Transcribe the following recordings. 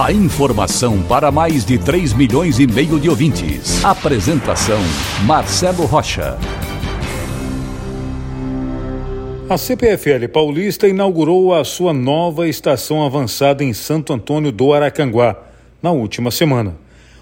A informação para mais de 3 milhões e meio de ouvintes. Apresentação Marcelo Rocha. A CPFL Paulista inaugurou a sua nova estação avançada em Santo Antônio do Aracanguá na última semana.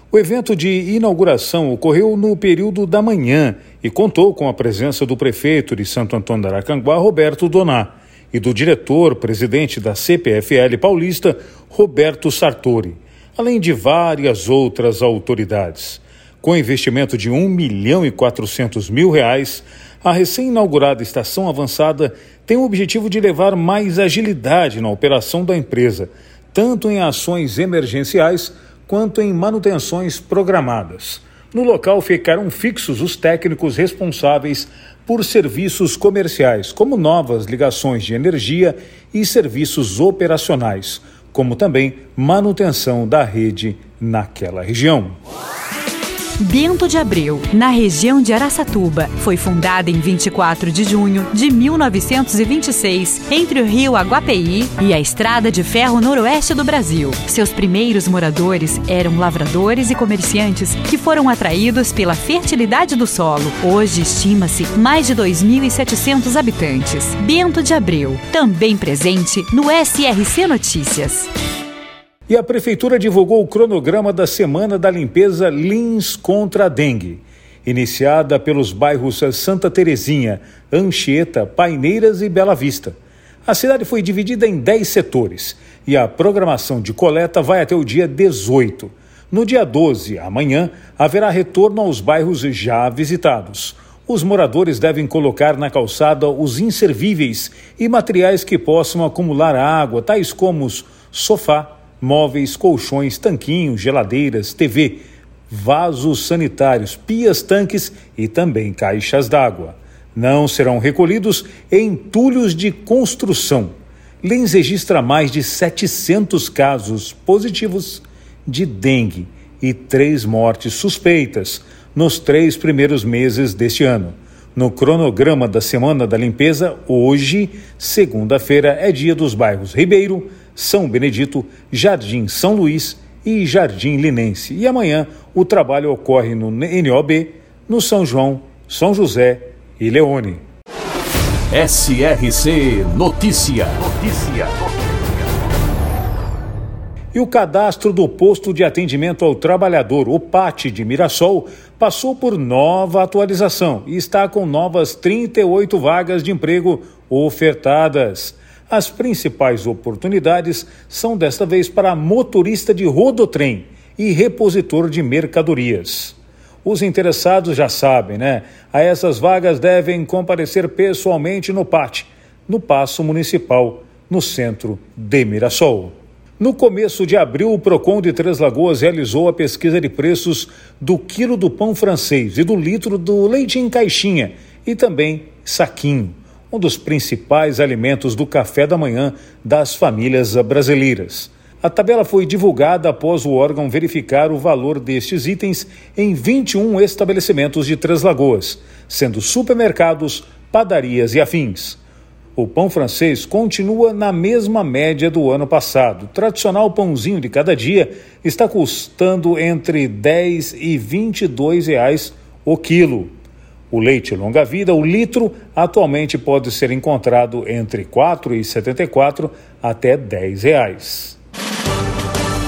O evento de inauguração ocorreu no período da manhã e contou com a presença do prefeito de Santo Antônio do Aracanguá, Roberto Doná, e do diretor-presidente da CPFL Paulista, Roberto Sartori, além de várias outras autoridades. Com investimento de 1 milhão e 400 mil reais, a recém-inaugurada estação avançada tem o objetivo de levar mais agilidade na operação da empresa, tanto em ações emergenciais quanto em manutenções programadas. No local ficaram fixos os técnicos responsáveis por serviços comerciais, como novas ligações de energia e serviços operacionais, como também manutenção da rede naquela região. Bento de Abreu, na região de Araçatuba. Foi fundada em 24 de junho de 1926, entre o rio Aguapeí e a Estrada de Ferro Noroeste do Brasil. Seus primeiros moradores eram lavradores e comerciantes que foram atraídos pela fertilidade do solo. Hoje estima-se mais de 2.700 habitantes. Bento de Abreu, também presente no SRC Notícias. E a Prefeitura divulgou o cronograma da Semana da Limpeza Lins contra a Dengue, iniciada pelos bairros Santa Terezinha, Anchieta, Paineiras e Bela Vista. A cidade foi dividida em 10 setores e a programação de coleta vai até o dia 18. No dia 12, amanhã, haverá retorno aos bairros já visitados. Os moradores devem colocar na calçada os inservíveis e materiais que possam acumular água, tais como sofá, móveis, colchões, tanquinhos, geladeiras, TV, vasos sanitários, pias, tanques e também caixas d'água. Não serão recolhidos entulhos de construção. Lens registra mais de 700 casos positivos de dengue e três mortes suspeitas nos três primeiros meses deste ano. No cronograma da Semana da Limpeza, hoje, segunda-feira, é dia dos bairros Ribeiro, são Benedito, Jardim São Luís e Jardim Linense. E amanhã o trabalho ocorre no NOB, no São João, São José e Leone. SRC Notícia. Notícia. E o cadastro do Posto de Atendimento ao Trabalhador, o PAT de Mirassol, passou por nova atualização e está com novas 38 vagas de emprego ofertadas. As principais oportunidades são desta vez para motorista de rodotrem e repositor de mercadorias. Os interessados já sabem, né? A essas vagas devem comparecer pessoalmente no PAT, no Paço Municipal, no centro de Mirassol. No começo de abril, o Procon de Três Lagoas realizou a pesquisa de preços do quilo do pão francês e do litro do leite em caixinha e também saquinho um dos principais alimentos do café da manhã das famílias brasileiras. A tabela foi divulgada após o órgão verificar o valor destes itens em 21 estabelecimentos de Três Lagoas, sendo supermercados, padarias e afins. O pão francês continua na mesma média do ano passado. O tradicional pãozinho de cada dia está custando entre 10 e 22 reais o quilo. O leite longa-vida, o litro, atualmente pode ser encontrado entre R$ 4,74 até 10 reais.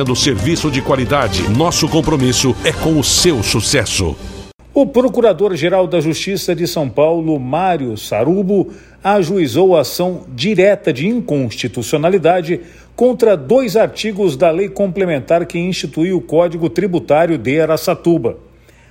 oferecendo serviço de qualidade. Nosso compromisso é com o seu sucesso. O Procurador-Geral da Justiça de São Paulo, Mário Sarubo, ajuizou a ação direta de inconstitucionalidade contra dois artigos da lei complementar que instituiu o Código Tributário de Aracatuba.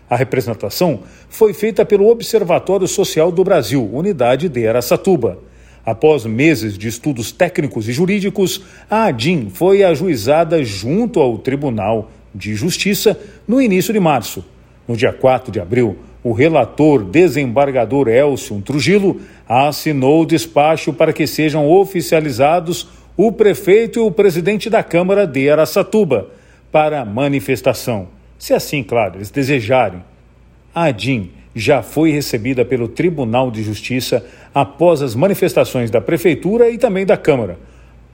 A representação foi feita pelo Observatório Social do Brasil, unidade de Aracatuba. Após meses de estudos técnicos e jurídicos, a ADIM foi ajuizada junto ao Tribunal de Justiça no início de março. No dia 4 de abril, o relator desembargador Elcio Trujillo assinou o despacho para que sejam oficializados o prefeito e o presidente da Câmara de Aracatuba para manifestação. Se assim, claro, eles desejarem. A ADIM já foi recebida pelo Tribunal de Justiça após as manifestações da Prefeitura e também da Câmara.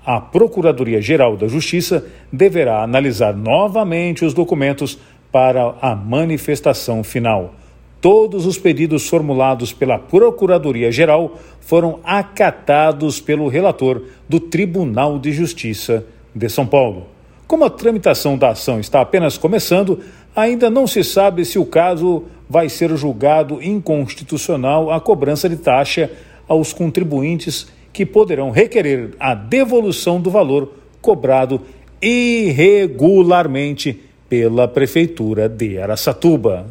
A Procuradoria-Geral da Justiça deverá analisar novamente os documentos para a manifestação final. Todos os pedidos formulados pela Procuradoria-Geral foram acatados pelo relator do Tribunal de Justiça de São Paulo. Como a tramitação da ação está apenas começando, ainda não se sabe se o caso vai ser julgado inconstitucional a cobrança de taxa aos contribuintes que poderão requerer a devolução do valor cobrado irregularmente pela Prefeitura de Aracatuba.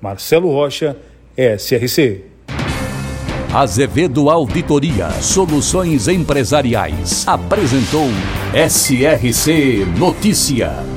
Marcelo Rocha, SRC. Azevedo Auditoria Soluções Empresariais apresentou SRC Notícia.